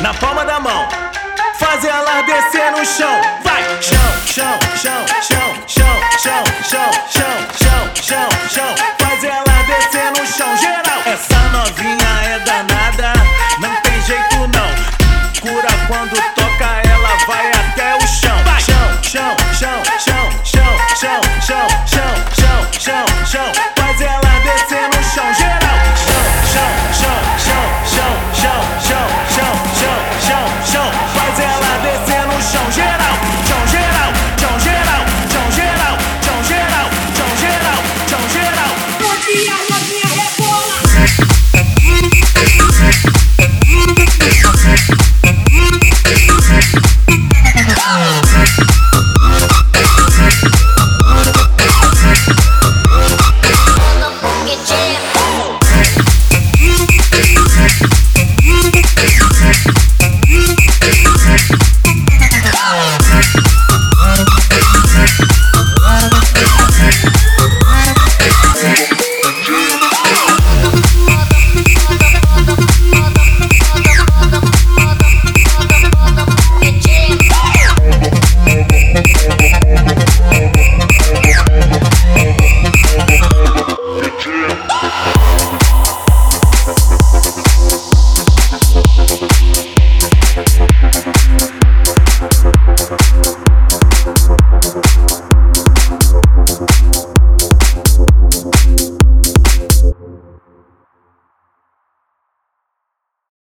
Na palma da mão. fazer ela descer no chão. Vai! Chão, chão, chão, chão, chão, chão, chão, chão, chão, chão, chão.